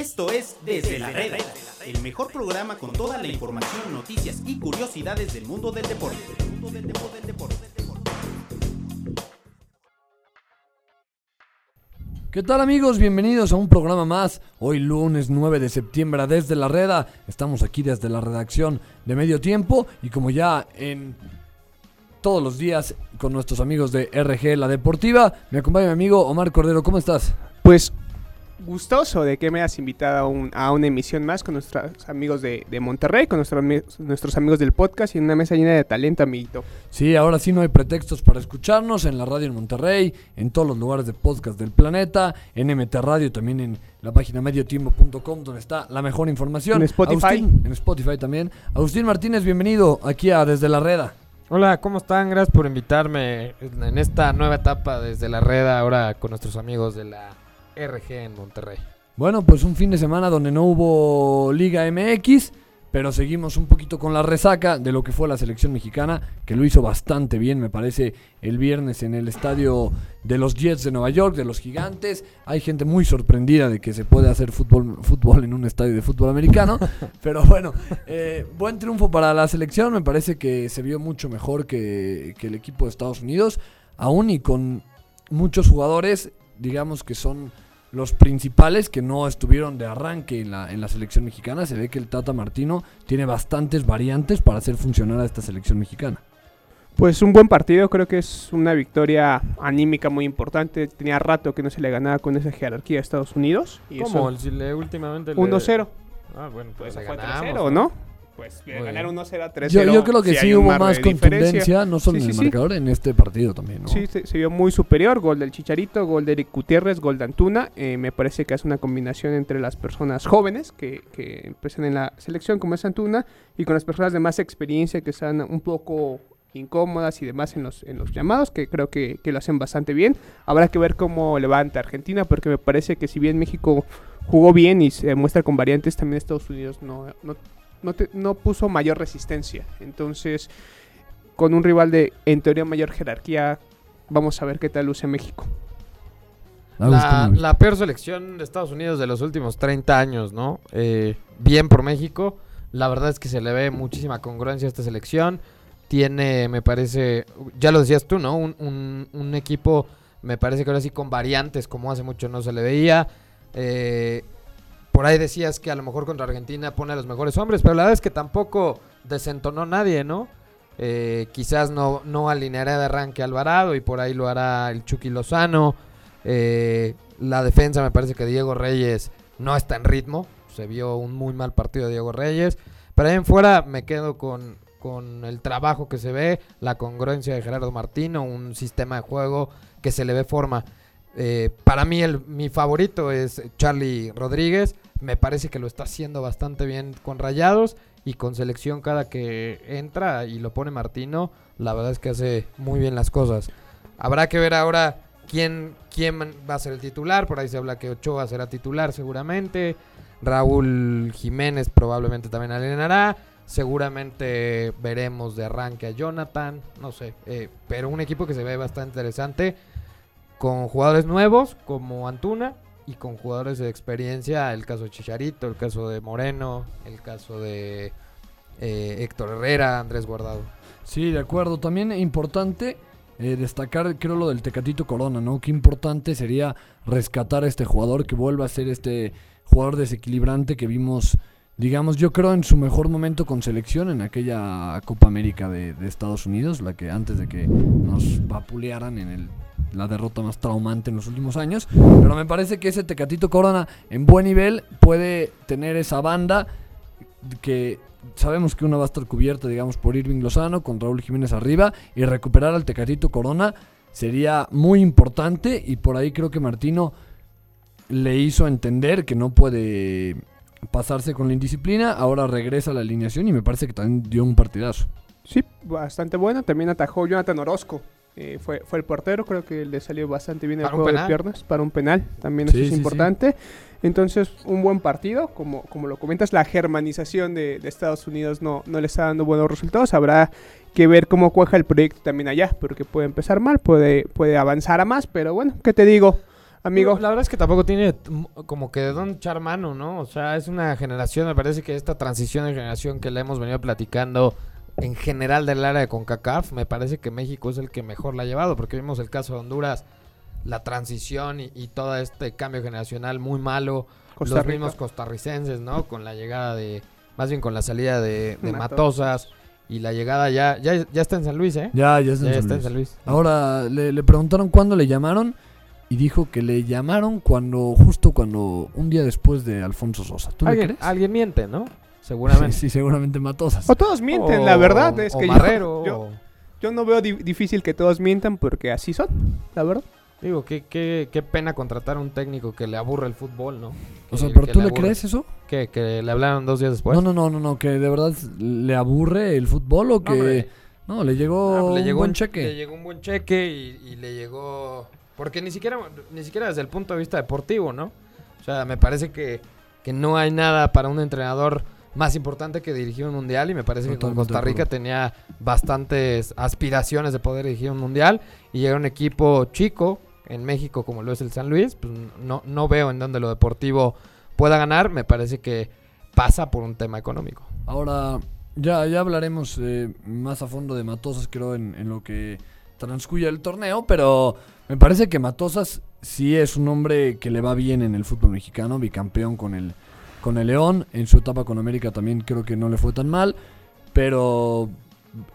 Esto es Desde la Reda, el mejor programa con toda la información, noticias y curiosidades del mundo del deporte. ¿Qué tal amigos? Bienvenidos a un programa más. Hoy lunes 9 de septiembre desde la Reda. Estamos aquí desde la redacción de Medio Tiempo y como ya en todos los días con nuestros amigos de RG La Deportiva, me acompaña mi amigo Omar Cordero. ¿Cómo estás? Pues gustoso de que me hayas invitado a, un- a una emisión más con nuestros amigos de, de Monterrey, con nuestros, ami- nuestros amigos del podcast y en una mesa llena de talento, amiguito. Sí, ahora sí no hay pretextos para escucharnos en la radio en Monterrey, en todos los lugares de podcast del planeta, en MT Radio, también en la página mediotiempo.com donde está la mejor información. En Spotify. Agustín, en Spotify también. Agustín Martínez, bienvenido aquí a Desde la Reda. Hola, ¿cómo están? Gracias por invitarme en esta nueva etapa desde la red, ahora con nuestros amigos de la RG en Monterrey. Bueno, pues un fin de semana donde no hubo Liga MX, pero seguimos un poquito con la resaca de lo que fue la selección mexicana, que lo hizo bastante bien, me parece, el viernes en el estadio de los Jets de Nueva York, de los Gigantes. Hay gente muy sorprendida de que se puede hacer fútbol, fútbol en un estadio de fútbol americano, pero bueno, eh, buen triunfo para la selección, me parece que se vio mucho mejor que, que el equipo de Estados Unidos, aún y con muchos jugadores, digamos que son los principales que no estuvieron de arranque en la, en la selección mexicana. Se ve que el Tata Martino tiene bastantes variantes para hacer funcionar a esta selección mexicana. Pues un buen partido, creo que es una victoria anímica muy importante. Tenía rato que no se le ganaba con esa jerarquía a Estados Unidos. Y ¿Cómo? eso- Si le últimamente le- 1-0. Ah, bueno, pues Pues le fue ganamos, 3-0, ¿no? Pues Muy ganar bien. 1-0 a 3-0. Yo, yo creo que sí, hubo más diferencia. contundencia, no solo Sí, en el sí. marcador, en este partido también. ¿no? Sí, se, se vio muy superior. Gol del Chicharito, gol de Eric Gutiérrez, gol de Antuna. Eh, me parece que es una combinación entre las personas jóvenes que, que empiezan en la selección, como es Antuna, y con las personas de más experiencia que están un poco incómodas y demás en los, en los llamados, que creo que, que lo hacen bastante bien. Habrá que ver cómo levanta Argentina, porque me parece que si bien México jugó bien y se muestra con variantes, también Estados Unidos no, no, no, te- no puso mayor resistencia. Entonces, con un rival de, en teoría, mayor jerarquía, vamos a ver qué tal luce México. La, la peor selección de Estados Unidos de los últimos 30 años, ¿no? Eh, bien por México. La verdad es que se le ve muchísima congruencia a esta selección. Tiene, me parece, ya lo decías tú, ¿no? Un, un- un equipo, me parece que ahora sí con variantes, como hace mucho no se le veía. Eh, por ahí decías que a lo mejor contra Argentina pone a los mejores hombres, pero la verdad es que tampoco desentonó nadie, ¿no? Eh, quizás no, no alineará de arranque Alvarado y por ahí lo hará el Chucky Lozano. Eh, la defensa me parece que Diego Reyes no está en ritmo. Se vio un muy mal partido de Diego Reyes. Pero ahí en fuera me quedo con, con el trabajo que se ve, la congruencia de Gerardo Martino, un sistema de juego que se le ve forma. Eh, para mí el, mi favorito es Charlie Rodríguez. Me parece que lo está haciendo bastante bien con Rayados y con selección cada que entra y lo pone Martino. La verdad es que hace muy bien las cosas. Habrá que ver ahora quién, quién va a ser el titular. Por ahí se habla que Ochoa será titular seguramente. Raúl Jiménez probablemente también alineará. Seguramente veremos de arranque a Jonathan. No sé. eh, pero un equipo que se ve bastante interesante. Con jugadores nuevos como Antuna. Y con jugadores de experiencia. El caso de Chicharito, el caso de Moreno. El caso de eh, Héctor Herrera, Andrés Guardado. Sí, de acuerdo. También importante eh, destacar, creo, lo del Tecatito Corona, ¿no? Qué importante sería rescatar a este jugador que vuelva a ser este jugador desequilibrante que vimos, digamos, yo creo en su mejor momento con selección en aquella Copa América de, de Estados Unidos, la que antes de que nos vapulearan en el, la derrota más traumante en los últimos años. Pero me parece que ese Tecatito Corona en buen nivel puede tener esa banda que sabemos que una va a estar cubierta, digamos, por Irving Lozano con Raúl Jiménez arriba y recuperar al Tecatito Corona sería muy importante y por ahí creo que Martino le hizo entender que no puede pasarse con la indisciplina, ahora regresa a la alineación y me parece que también dio un partidazo. Sí, bastante bueno. También atajó Jonathan Orozco. Eh, fue, fue el portero, creo que le salió bastante bien el ¿Para un juego de piernas para un penal. También Sí, eso es sí, sí. importante. Entonces, un buen partido. Como, como lo comentas, la germanización de, de Estados Unidos no, no le está dando buenos resultados. Habrá que ver cómo cuaja el proyecto también allá, porque puede empezar mal, puede, puede avanzar a más, pero bueno, ¿qué te digo? amigo. La verdad es que tampoco tiene como que de dónde echar mano, ¿no? O sea, es una generación, me parece que esta transición de generación que le hemos venido platicando en general del área de CONCACAF, me parece que México es el que mejor la ha llevado, porque vimos el caso de Honduras, la transición y, y todo este cambio generacional muy malo, Costa los Rica. mismos costarricenses, ¿no? Con la llegada de, más bien con la salida de, de Matosas. Y la llegada ya, ya, ya está en San Luis, ¿eh? Ya, ya está Ya en San está en Luis. San Luis. Ahora le, le preguntaron cuándo le llamaron y dijo que le llamaron cuando, justo cuando, un día después de Alfonso Sosa. ¿Tú le ¿Alguien, crees? alguien miente, ¿no? Seguramente. Sí, sí, seguramente Matosas. O todos mienten, O- la verdad. Es o que yo- Marrero, yo, o- yo no veo di- difícil que todos mientan porque así son, la verdad. Digo, qué, qué, qué pena contratar a un técnico que le aburre el fútbol, ¿no? O sea, Que- ¿pero que tú le aburre. crees eso? ¿Qué? ¿Que le hablaron dos días después? no, no, no, no, no, que de verdad le aburre el fútbol o que... hombre. No, le llegó, Ah, le un llegó buen un- cheque. Le llegó un buen cheque y, y le llegó... Porque ni siquiera, ni siquiera desde el punto de vista deportivo, ¿no? O sea, me parece que, que no hay nada para un entrenador más importante que dirigir un mundial y me parece que con Costa Rica tenía bastantes aspiraciones de poder dirigir un mundial y llega un equipo chico en México como lo es el San Luis, pues no, no veo en dónde lo deportivo pueda ganar, me parece que pasa por un tema económico. Ahora, ya, ya hablaremos eh, más a fondo de Matosas, creo, en, en lo que transcurre el torneo, pero me parece que Matosas sí es un hombre que le va bien en el fútbol mexicano, bicampeón con el, con el León, en su etapa con América también creo que no le fue tan mal, pero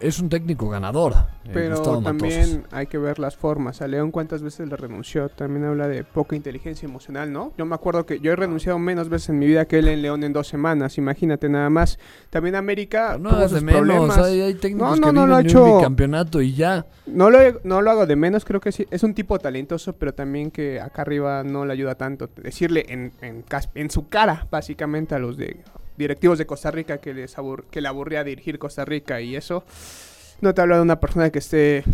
es un técnico ganador. eh, Pero también Matosas. hay que ver las formas. A León cuántas veces le renunció. También habla de poca inteligencia emocional, ¿no? Yo me acuerdo que yo he renunciado menos veces en mi vida que él en León en dos semanas. Imagínate nada más. También América No hagas de menos, problemas. hay, hay técnicos No, no, que no viven lo ha hecho- un bicampeonato y ya. No lo, no lo hago de menos, creo que sí. Es un tipo talentoso, pero también que acá arriba no le ayuda tanto. Decirle en, en, en su cara, básicamente, a los de directivos de Costa Rica que, les abur- que le aburría dirigir Costa Rica y eso, no te habla de una persona que esté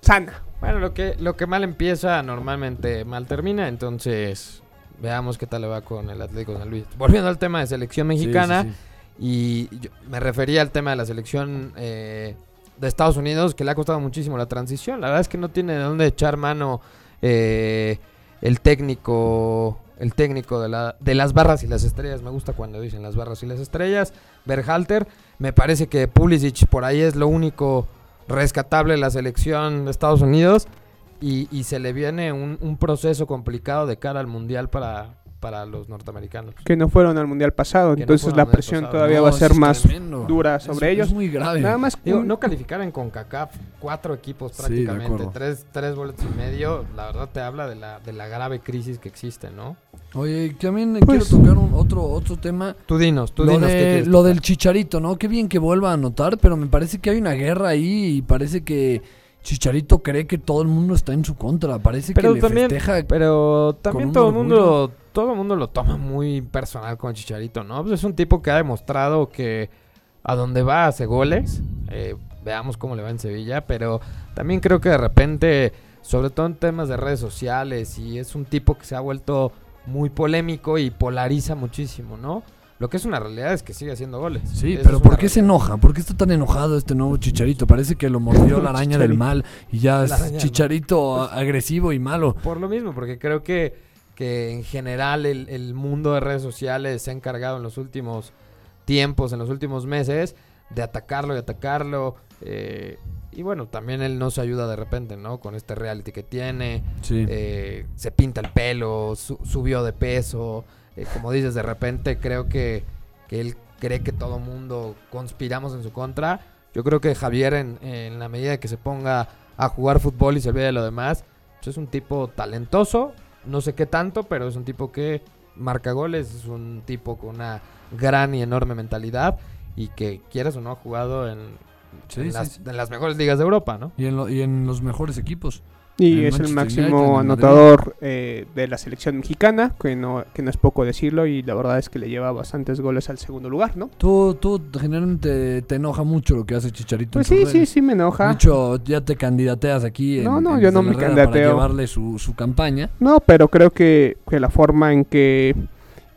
sana. Bueno, lo que, lo que mal empieza normalmente mal termina, entonces veamos qué tal le va con el Atlético de San Luis. Volviendo al tema de selección Sí, mexicana, sí, sí. y yo me refería al tema de la selección eh, de Estados Unidos, que le ha costado muchísimo la transición. La verdad es que no tiene de dónde echar mano eh, el técnico el técnico de, la, de las barras y las estrellas. Me gusta cuando dicen las barras y las estrellas. Berhalter, me parece que Pulisic por ahí es lo único rescatable de la selección de Estados Unidos. Y, y se le viene un, un proceso complicado de cara al Mundial para, para los norteamericanos. Que no fueron al mundial pasado. Que entonces la presión pasado. todavía No, va a ser más tremendo. dura Es- sobre ellos. Es muy grave. Nada más Digo, no calificar en CONCACAF cuatro equipos prácticamente, tres, tres boletos y medio, la verdad te habla de la, de la grave crisis que existe, ¿no? Oye, también Pues- quiero tocar un otro, otro tema. Tú dinos, tú Lo, dinos qué de- lo del chicharito, ¿no? Qué bien que vuelva a anotar, pero me parece que hay una guerra ahí y parece que Chicharito cree que todo el mundo está en su contra. Parece Pero que le también- festeja. Pero también todo el mundo, todo el mundo lo toma muy personal con Chicharito, ¿no? Pues es un tipo que ha demostrado que a donde va hace goles. Eh, veamos cómo le va en Sevilla, pero también creo que de repente, sobre todo en temas de redes sociales, y es un tipo que se ha vuelto muy polémico y polariza muchísimo, ¿no? Lo que es una realidad es que sigue haciendo goles. Sí, pero ¿por qué se enoja? ¿Por qué está tan enojado este nuevo Chicharito? Parece que lo mordió la araña del mal y ya La es. Chicharito agresivo y malo. Por lo mismo, porque creo que, que en general el, el mundo de redes sociales se ha encargado en los últimos tiempos, en los últimos meses, de atacarlo y atacarlo. eh, y bueno, también él no se ayuda de repente, ¿no? Con este reality que tiene. Sí. eh, se pinta el pelo, su- subió de peso. Eh, como dices, de repente creo que, que él cree que todo mundo conspiramos en su contra. Yo creo que Javier, en, en la medida que se ponga a jugar fútbol y se olvide de lo demás, pues es un tipo talentoso. No sé qué tanto, pero es un tipo que marca goles. Es un tipo con una gran y enorme mentalidad. Y que quieras o no ha jugado en, Sí, en sí, las, sí. en las mejores ligas de Europa, ¿no? Y en, lo- y en los mejores equipos. Y El es el máximo United, anotador eh, de la selección mexicana, que no, que no es poco decirlo, y la verdad es que le lleva bastantes goles al segundo lugar, ¿no? Tú, tú generalmente te enoja mucho lo que hace Chicharito. Pues sí, sí, sí me enoja. Mucho ya te candidateas aquí. En, No, no, en yo no me Herrera Para candidateo. llevarle su, su campaña. No, pero creo que, que la forma en que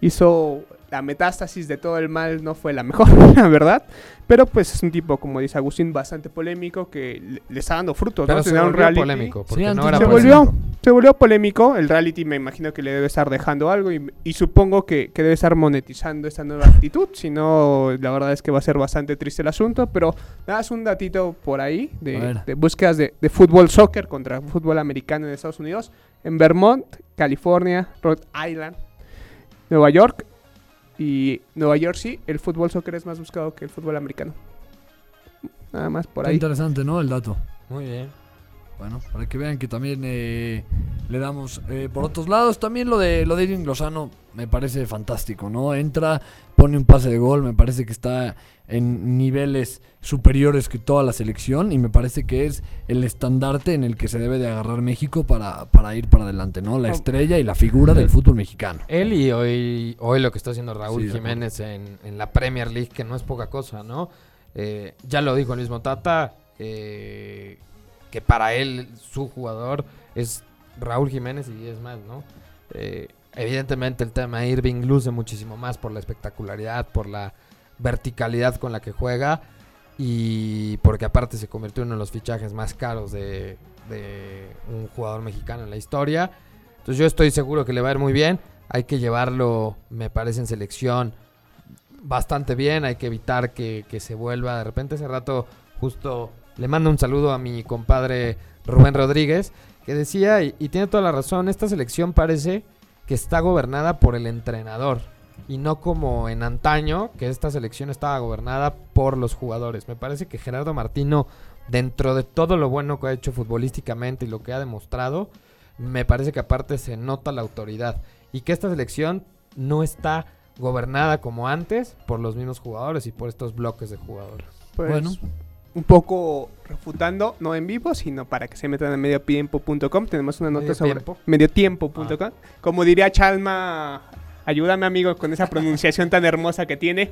hizo la metástasis de todo el mal no fue la mejor, la verdad. Pero pues es un tipo, como dice Agustín, bastante polémico que le, está dando frutos. Pero ¿no? se volvió reality. polémico. Porque Sí, no era Se Era volvió, polémico. se volvió polémico. El reality me imagino que le debe estar dejando algo y, y supongo que, que debe estar monetizando esta nueva actitud. Si no, la verdad es que va a ser bastante triste el asunto. Pero nada, es un datito por ahí de, de búsquedas de, de fútbol soccer contra fútbol americano en Estados Unidos. En Vermont, California, Rhode Island, Nueva York. Y Nueva York sí, el fútbol soccer es más buscado que el fútbol americano. Nada más por Está ahí. interesante, ¿no? El dato. Muy bien. Bueno, para que vean que también eh, le damos eh, por otros lados. También lo de lo de Irving Lozano me parece fantástico, ¿no? Entra, pone un pase de gol, me parece que está en niveles superiores que toda la selección y me parece que es el estandarte en el que se debe de agarrar México para, para ir para adelante, ¿no? La estrella y la figura del fútbol mexicano. Él y hoy, hoy lo que está haciendo Raúl Sí, Jiménez en, en la Premier League, que no es poca cosa, ¿no? Eh, ya lo dijo el mismo Tata, eh, que para él su jugador es Raúl Jiménez y es más, ¿no? Eh, evidentemente el tema Irving luce muchísimo más por la espectacularidad, por la verticalidad con la que juega y porque aparte se convirtió en uno de los fichajes más caros de, de un jugador mexicano en la historia. Entonces yo estoy seguro que le va a ir muy bien. Hay que llevarlo, me parece, en selección bastante bien. Hay que evitar que, se vuelva. De repente hace rato justo le mando un saludo a mi compadre Rubén Rodríguez, que decía, y tiene toda la razón, esta selección parece que está gobernada por el entrenador. Y no como en antaño, que esta selección estaba gobernada por los jugadores. Me parece que Gerardo Martino, dentro de todo lo bueno que ha hecho futbolísticamente y lo que ha demostrado, me parece que aparte se nota la autoridad. Y que esta selección no está gobernada como antes por los mismos jugadores y por estos bloques de jugadores. Pues, Bueno. Un poco refutando, no en vivo, sino para que se metan a mediotiempo.com. Tenemos una nota ¿Medio sobre tiempo? mediotiempo.com. Como diría Chalma, ayúdame amigo con esa pronunciación tan hermosa que tiene.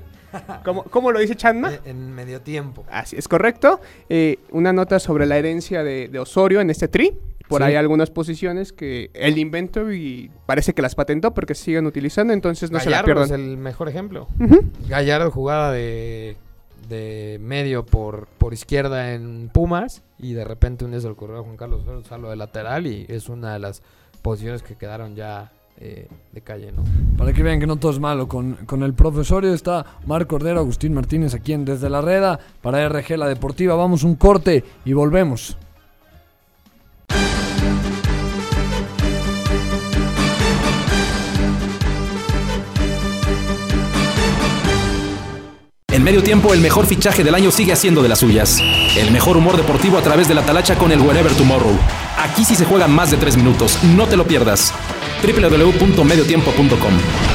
¿Cómo, cómo lo dice Chalma? En medio tiempo. Así es correcto. Eh, una nota sobre la herencia de, de Osorio en este tri. Por Sí. ahí algunas posiciones que él inventó y parece que las patentó porque siguen utilizando, entonces no se la Gallardo es pierdan. el mejor ejemplo. Gallardo jugaba de, de medio por, por izquierda en Pumas y de repente un día se le ocurrió Juan Carlos usarlo de lateral y es una de las posiciones que quedaron ya eh, de calle, ¿no? Para que vean que no todo es malo. Con, con el profesorio está Mar Cordero, Agustín Martínez aquí en Desde la Reda. Para RG La Deportiva vamos un corte y volvemos. Medio tiempo, el mejor fichaje del año sigue haciendo de las suyas. El mejor humor deportivo a través de la talacha con el Wherever Tomorrow. Aquí sí se juegan más de tres minutos, no te lo pierdas. www.mediotiempo.com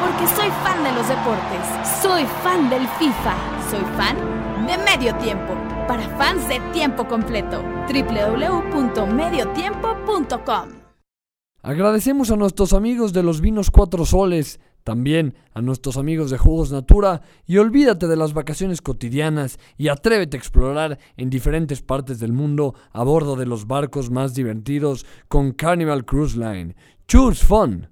Porque soy fan de los deportes. Soy fan del FIFA. Soy fan de Medio Tiempo. Para fans de tiempo completo. www.mediotiempo.com Agradecemos a nuestros amigos de los vinos Cuatro Soles, también a nuestros amigos de Jugos Natura y olvídate de las vacaciones cotidianas y atrévete a explorar en diferentes partes del mundo a bordo de los barcos más divertidos con Carnival Cruise Line. Choose Fun.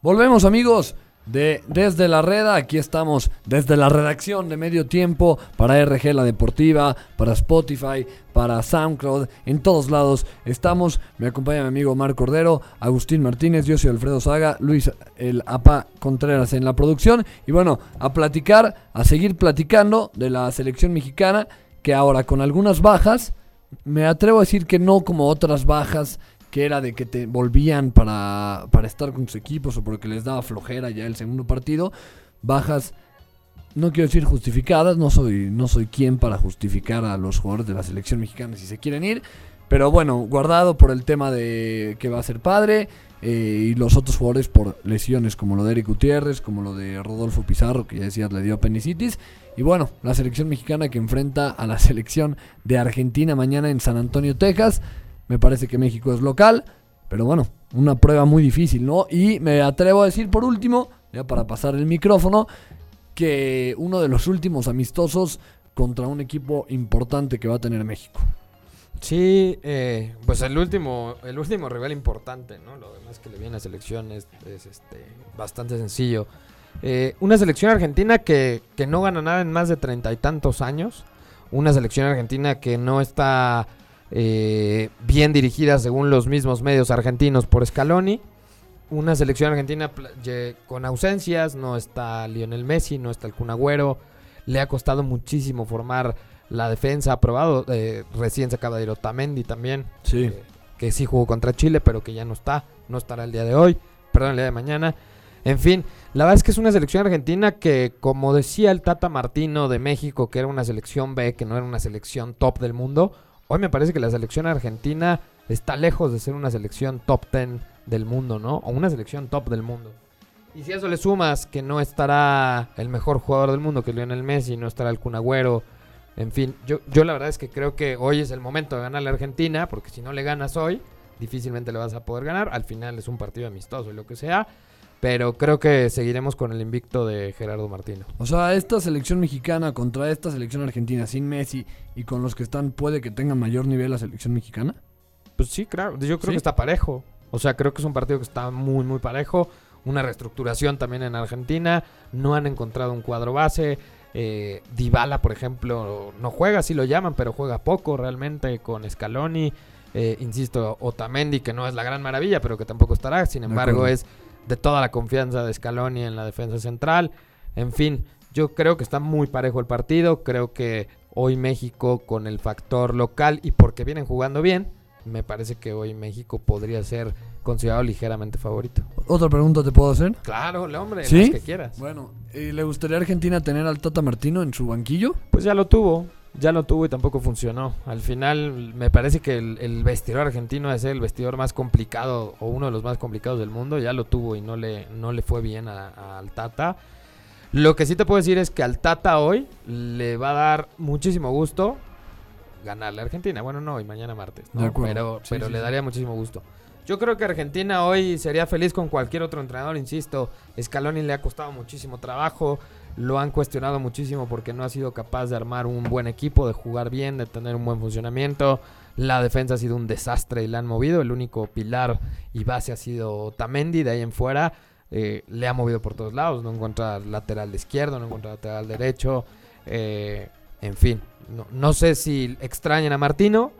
Volvemos amigos de Desde la Reda, aquí estamos desde la redacción de Medio Tiempo para RG La Deportiva, para Spotify, para SoundCloud, en todos lados estamos, me acompaña mi amigo Mar Cordero, Agustín Martínez, yo soy Alfredo Saga, Luis el APA Contreras en la producción. Y bueno, a platicar, a seguir platicando de la selección mexicana que ahora con algunas bajas, me atrevo a decir que no como otras bajas que era de que te volvían para, para estar con sus equipos o porque les daba flojera ya el segundo partido. bajas, no quiero decir justificadas, no soy, no soy quien para justificar a los jugadores de la selección mexicana si se quieren ir, pero bueno, guardado por el tema de que va a ser padre eh, y los otros jugadores por lesiones como lo de Eric Gutiérrez, como lo de Rodolfo Pizarro, que ya decías le dio apendicitis, y bueno, la selección mexicana que enfrenta a la selección de Argentina mañana en San Antonio, Texas. Me parece que México es local, pero bueno, una prueba muy difícil, ¿no? Y me atrevo a decir por último, ya para pasar el micrófono, que uno de los últimos amistosos contra un equipo importante que va a tener México. Sí, eh, pues el último, el último rival importante, ¿no? Lo demás que le viene a la selección es, es, este, bastante sencillo. Eh, una selección argentina que, que no gana nada en más de treinta y tantos años. Una selección argentina que no está eh, bien dirigida según los mismos medios argentinos por Scaloni. Una selección argentina con ausencias, no está Lionel Messi, no está el Kun Agüero. Le ha costado muchísimo formar la defensa, ha probado, eh, recién se acaba de ir Otamendi también, Sí. eh, que sí jugó contra Chile, pero que ya no está, no estará el día de hoy, perdón, el día de mañana. En fin, la verdad es que es una selección argentina que, como decía el Tata Martino de México, que era una selección B, que no era una selección top del mundo, hoy me parece que la selección argentina está lejos de ser una selección top 10 del mundo, ¿no? O una selección top del mundo. Y si a eso le sumas que no estará el mejor jugador del mundo, que es Lionel Messi, no estará el Kun Agüero, en fin, yo, yo la verdad es que creo que hoy es el momento de ganar a la Argentina, porque si no le ganas hoy, difícilmente le vas a poder ganar. Al final es un partido amistoso y lo que sea. Pero creo que seguiremos con el invicto de Gerardo Martino. O sea, esta selección mexicana contra esta selección argentina sin Messi y con los que están, puede que tengan mayor nivel la selección mexicana. Pues sí, claro. Yo creo ¿Sí? que está parejo. O sea, creo que es un partido que está muy, muy parejo. Una reestructuración también en Argentina. No han encontrado un cuadro base. Eh, Dybala, por ejemplo, no juega, sí lo llaman, pero juega poco realmente con Scaloni. Eh, insisto, Otamendi, que no es la gran maravilla, pero que tampoco estará. Sin embargo, es de toda la confianza de Scaloni en la defensa central. En fin, yo creo que está muy parejo el partido. Creo que hoy México, con el factor local y porque vienen jugando bien, me parece que hoy México podría ser considerado ligeramente favorito. Otra pregunta te puedo hacer. Claro, el hombre, ¿Sí? las que quieras. Bueno, ¿y ¿le gustaría a Argentina tener al Tata Martino en su banquillo? Pues ya lo tuvo, ya lo tuvo y tampoco funcionó. Al final me parece que el, el vestidor argentino es el vestidor más complicado o uno de los más complicados del mundo. Ya lo tuvo y no le, no le fue bien al Tata. Lo que sí te puedo decir es que al Tata hoy le va a dar muchísimo gusto ganarle a Argentina. Bueno, no, y mañana martes. ¿no? De acuerdo. Pero, Sí, pero sí, le sí. daría muchísimo gusto. Yo creo que Argentina hoy sería feliz con cualquier otro entrenador, insisto. Scaloni le ha costado muchísimo trabajo. Lo han cuestionado muchísimo porque no ha sido capaz de armar un buen equipo, de jugar bien, de tener un buen funcionamiento. La defensa ha sido un desastre y la han movido. El único pilar y base ha sido Tamendi. De ahí en fuera eh, le ha movido por todos lados. No encuentra lateral izquierdo, no encuentra lateral derecho. Eh, en fin, no, no sé si extrañan a Martino,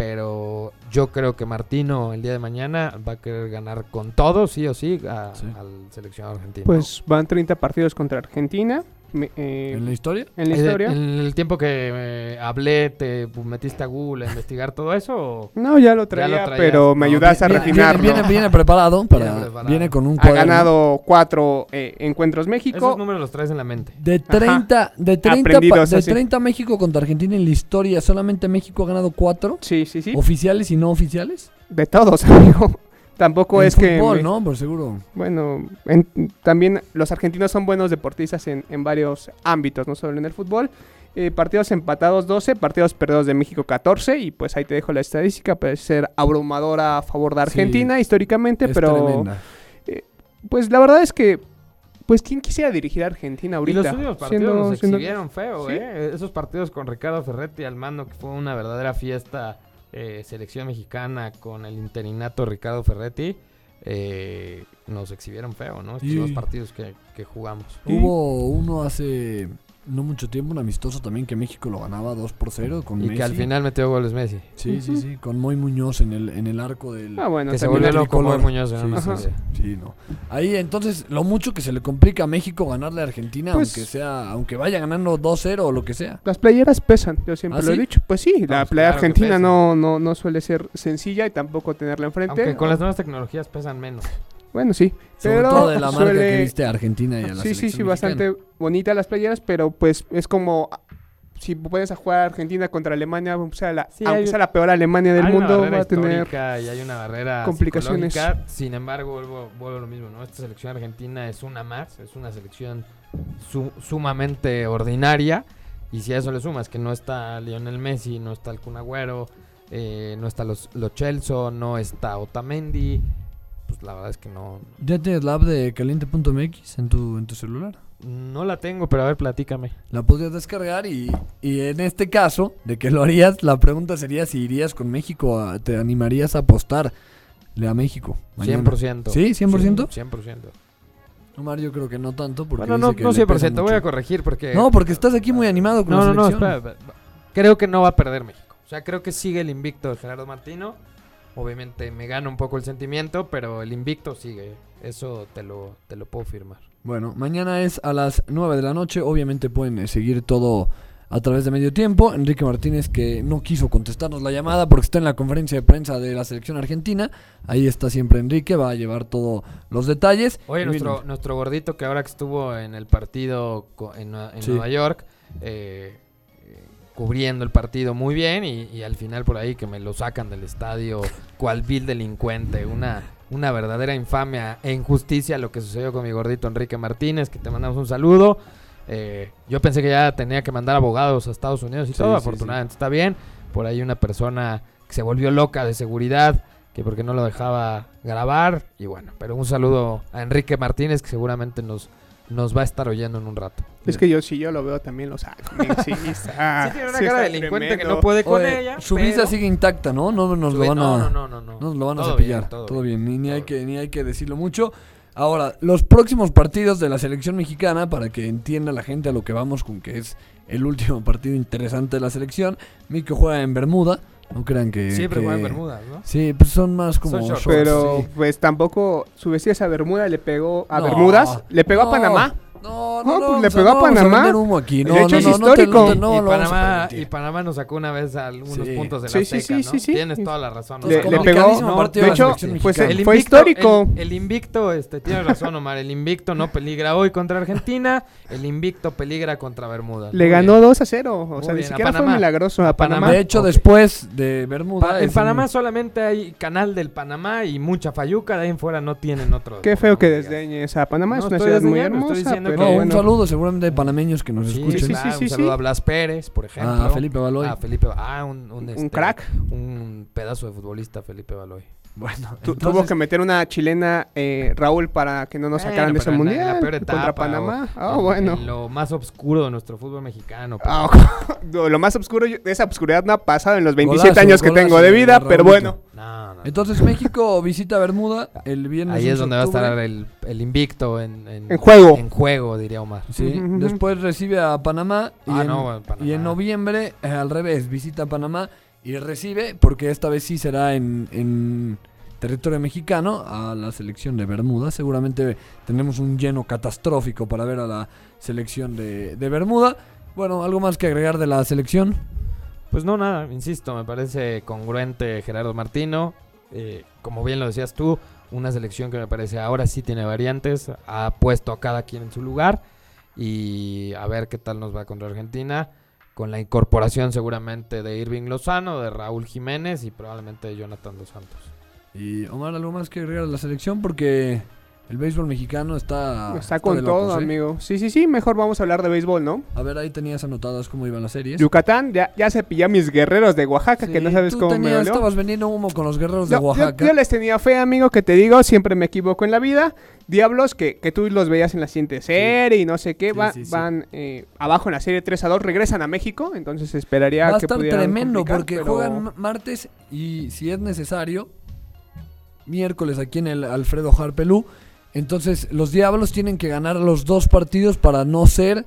pero yo creo que Martino el día de mañana va a querer ganar con todo, sí o sí, a- Sí. al seleccionado argentino. Pues van 30 partidos contra Argentina. Me- eh, ¿En la historia? en la historia. En el tiempo que eh, hablé, ¿te metiste a Google a investigar todo eso? o- No, ya lo traía, traías. pero me No, ayudaste a refinarlo. Viene, viene preparado, para, Viene con un Ha ganado cuatro eh, encuentros México. Esos números los traes en la mente. De 30, de 30, Aprendidos pa- de así. 30 México contra Argentina en la historia, solamente México ha ganado 4 Sí, sí, sí. oficiales y no oficiales. De todos, amigo. Tampoco en es que... fútbol, me- ¿no? Por seguro. Bueno, en- también los argentinos son buenos deportistas en, en varios ámbitos, no solo en el fútbol. Eh, partidos empatados 12, partidos perdidos de México 14 y pues ahí te dejo la estadística, puede ser abrumadora a favor de Argentina históricamente, Es pero tremenda. pues la verdad es que pues quién quisiera dirigir a Argentina Y ahorita. los últimos partidos Siendo- nos siendo- exhibieron feo, Sí. ¿eh? Esos partidos con Ricardo Ferretti al mando, que fue una verdadera fiesta, eh, selección mexicana con el interinato Ricardo Ferretti, eh, nos exhibieron feo, ¿no? Estos Y- dos partidos que, que jugamos. Hubo uno hace no mucho tiempo, un amistoso también, que México lo ganaba 2 por 0 con Y Messi. que al final metió goles Messi. Sí, sí, sí, con Moy Muñoz en el, en el arco del... Ah, bueno, que se volvió loco. Moy Muñoz Sí, sí, sí, sí, no. Ahí entonces, lo mucho que se le complica a México ganarle a Argentina, Pues- aunque sea, aunque vaya ganando 2-0 o lo que sea. Las playeras pesan, yo siempre ¿Ah, lo he dicho. Pues sí, la pues playa claro argentina no, no, no suele ser sencilla y tampoco tenerla enfrente. Aunque con las nuevas tecnologías pesan menos. Bueno, sí. Sobre pero todo de la marca suele- que viste a Argentina y a la Sí, sí, sí, mexicana. bastante bonita las playeras, pero pues es como si puedes a jugar Argentina contra Alemania, o sea, la, Sí, aunque hay- sea la peor Alemania del mundo, va a tener... y hay una barrera complicaciones. Sin embargo, vuelvo, vuelvo a lo mismo, ¿no? Esta selección argentina es una más, es una selección su- sumamente ordinaria. Y si a eso le sumas que no está Lionel Messi, no está el Kun Agüero, eh, no está los, los Chelsea, no está Otamendi, pues la verdad es que no, ¿Ya tienes la app de caliente.mx en tu, en tu celular? no la tengo, pero a ver, platícame. La podrías descargar y, y en este caso, de que lo harías, la pregunta sería si irías con México, a- ¿te animarías a apostarle a México? mañana? 100%. ¿Sí? ¿100%? 100%. Omar, yo creo que no tanto porque Bueno, no, dice que no le pesa 100%, voy a corregir porque... No, porque estás aquí muy animado con No, la no, no, selección. espera, espera. Creo que no va a perder México. O sea, creo que sigue el invicto de Gerardo Martino. Obviamente me gana un poco el sentimiento, pero el invicto sigue. Eso te lo, te lo puedo firmar. Bueno, mañana es a las 9 de la noche. Obviamente pueden eh, seguir todo a través de medio tiempo. Enrique Martínez que no quiso contestarnos la llamada porque está en la conferencia de prensa de la selección argentina. Ahí está siempre Enrique, va a llevar todos los detalles. Oye, nuestro, nuestro gordito que ahora que estuvo en el partido en, en Sí. Nueva York, eh, cubriendo el partido muy bien y, y al final por ahí que me lo sacan del estadio cual vil delincuente, una, una verdadera infamia e injusticia lo que sucedió con mi gordito Enrique Martínez, que te mandamos un saludo. Eh, yo pensé que ya tenía que mandar abogados a Estados Unidos y Sí, todo, sí, afortunadamente está bien. Por ahí una persona que se volvió loca de seguridad, que porque no lo dejaba grabar. Y bueno, pero un saludo a Enrique Martínez, que seguramente nos, nos va a estar oyendo en un rato. Es que yo si yo lo veo también lo saco. Sí, está, sí, tiene una sí cara delincuente que tremendo. no puede con oye, ella. su pero- visa sigue intacta, ¿no? No nos lo van a... no, no, no, no, no. No nos lo van a Todo cepillar. bien, todo, todo bien. Ni, ni todo hay que, ni hay que decirlo mucho. Ahora, los próximos partidos de la selección mexicana, para que entienda la gente a lo que vamos con que es el último partido interesante de la selección. Mico juega en Bermuda. No crean que. Siempre que- Bermudas, ¿no? Sí, pues son más como. Son shorts. shorts, Pero sí. pues tampoco su vestida esa Bermuda le pegó a No. Bermudas, le pegó No. a Panamá. No, no, No, no, pues le pegó a Panamá. vender humo aquí. No, hecho no, es histórico. no te- no y, Panamá, permitir. y Panamá nos sacó una vez algunos Sí. puntos de la Sí, sí, Azteca, sí, ¿no? sí, sí. Tienes toda la razón. Le- pegó- partido de hecho, pues, fue histórico. El, el invicto, este, tienes razón, Omar. El invicto no peligra hoy contra Argentina. El invicto peligra contra Bermuda. Le ganó bien. 2 a 0. O sea, ni siquiera fue milagroso a Panamá. De hecho, después de Bermuda. En Panamá solamente hay canal del Panamá y mucha fayuca. De ahí en fuera no tienen otro. Qué feo que desdeñes a Panamá. Es una ciudad muy hermosa. Pero No, que- un bueno. saludo seguramente de panameños que nos Sí, escuchen. sí, claro, sí, un sí. saludo a Blas Pérez, por ejemplo. A Felipe Baloy. A Felipe, ah, un, un, este, crack. Un pedazo de futbolista, Felipe Baloy. Bueno, Tu- entonces- tuvo que meter una chilena eh, Raúl para que no nos Bueno, sacaran de ese en la- en mundial la peor contra etapa, Panamá. o- Ah, en- bueno. en lo más oscuro de nuestro fútbol mexicano. Ah, lo más oscuro de esa oscuridad no ha pasado en los 27 Golazo, años que tengo de vida, pero bueno. No, no. Entonces México visita Bermuda el viernes. Ahí es 11 donde va a estar el, el invicto en, en, En juego. En juego, diría Omar. Sí, Ujú, ujú. después recibe a Panamá y, Ah, en, no, bueno, Panamá. y en noviembre eh, al revés, visita a Panamá y recibe, porque esta vez sí será en, territorio mexicano, a la selección de Bermuda. Seguramente tenemos un lleno catastrófico para ver a la selección de, de Bermuda. Bueno, ¿algo más que agregar de la selección? Pues no, nada, insisto, me parece congruente Gerardo Martino. Eh, como bien lo decías tú, una selección que me parece ahora sí tiene variantes, ha puesto a cada quien en su lugar y a ver qué tal nos va contra Argentina, con la incorporación seguramente de Irving Lozano, de Raúl Jiménez y probablemente de Jonathan Dos Santos. Y Omar, ¿algo más que agregar de la selección? Porque el béisbol mexicano está... Está con de locos, todo, ¿eh? amigo. Sí, sí, sí, mejor vamos a hablar de béisbol, ¿no? A ver, ahí tenías anotadas cómo iban las series. Yucatán, ya, ya se pilló a mis guerreros de Oaxaca, que no sabes tú cómo me tenías- dolió. estabas vendiendo humo con los guerreros de yo- Oaxaca. Yo, les tenía fe, amigo, que te digo, siempre me equivoco en la vida. Diablos, que, que tú los veías en la siguiente serie y no sé qué, va- sí, van eh, abajo en la serie 3 a 2, regresan a México, entonces esperaría Va a que estar pudieran tremendo porque pero- juegan martes y si es necesario, miércoles aquí en el Alfredo Harpelú. Entonces los Diablos tienen que ganar los dos partidos para no ser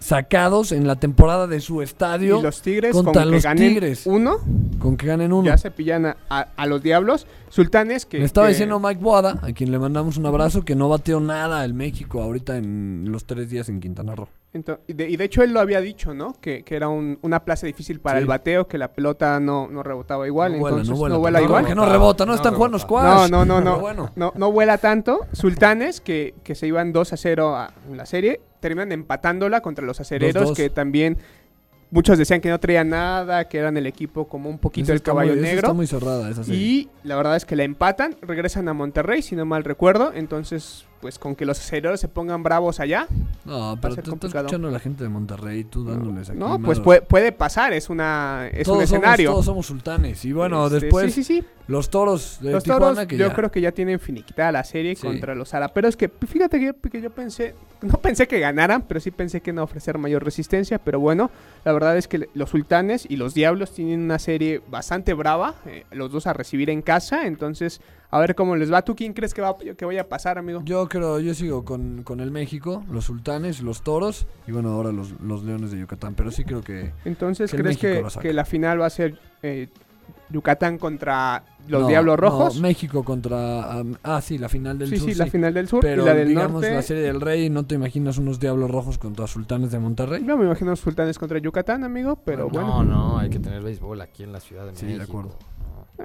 sacados en la temporada de su estadio Y los Tigres contra con que los ganen Tigres. uno, con que ganen uno. ya se pillan a, a- a los Diablos. Sultanes que... Me estaba que- diciendo Mike Boada, a quien le mandamos un abrazo, que no bateó nada el México ahorita en los tres días en Quintana Roo. Y, de, y de hecho él lo había dicho, ¿no? Que, que era un- una plaza difícil para Sí. el bateo, que la pelota no, no rebotaba igual, No vuela, entonces no no vuela vuela, tanto. igual. Que no rebota, no, No están jugando squash. No, no, no, no. bueno. No, no vuela tanto. Sultanes, que, que se iban 2 a 0 a- en la serie, terminan empatándola contra los acereros, 2-2. que también muchos decían que no traían nada, que eran el equipo como un poquito Esa el caballo muy- negro. Está muy cerrada esa serie. Y la verdad es que la empatan, regresan a Monterrey, si no mal recuerdo. Entonces, pues con que los acereros se pongan bravos allá. No, pero te estás complicado. escuchando a la gente de Monterrey, tú dándoles aquí. No, pues puede, puede pasar, es una es un escenario. Somos, todos somos sultanes. Y bueno, Este, después Sí, sí, sí. los toros de Los Tijuana toros, que yo ya- creo que ya tienen finiquitada la serie contra los Pero que fíjate que, que yo pensé, no pensé que ganaran, pero sí pensé que no ofrecer mayor resistencia. Pero bueno, la verdad es que los sultanes y los diablos tienen una serie bastante brava, eh, los dos a recibir en casa. Entonces, a ver cómo les va. ¿Tú quién crees que, va, que vaya a pasar, amigo? Yo creo, yo sigo con, con el México, los sultanes, los toros y bueno, ahora los, los leones de Yucatán. Pero sí creo que... Entonces, que ¿crees México que, lo saca. que la final va a ser eh, Yucatán contra los No, Diablos no, Rojos? México contra... am, ah, sí, la final del sí, sur. sí, la final del sur Pero y la del digamos norte. la serie del rey, ¿no te imaginas unos diablos rojos contra sultanes de Monterrey? Yo me imagino los sultanes contra Yucatán, amigo, pero bueno. No, no, hay que tener béisbol aquí en la Ciudad de Sí, de México. acuerdo.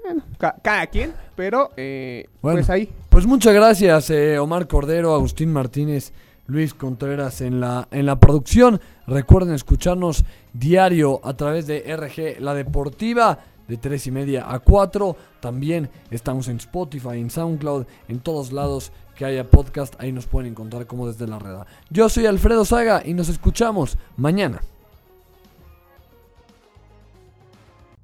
Bueno, ca- cada quien, pero eh, Bueno. pues ahí. Pues muchas gracias, eh, Omar Cordero, Agustín Martínez, Luis Contreras en la, en la producción. Recuerden escucharnos diario a través de RG La Deportiva de 3 y media a 4. También estamos en Spotify, en SoundCloud, en todos lados que haya podcast. Ahí nos pueden encontrar como desde la reda. Yo soy Alfredo Saga y nos escuchamos mañana.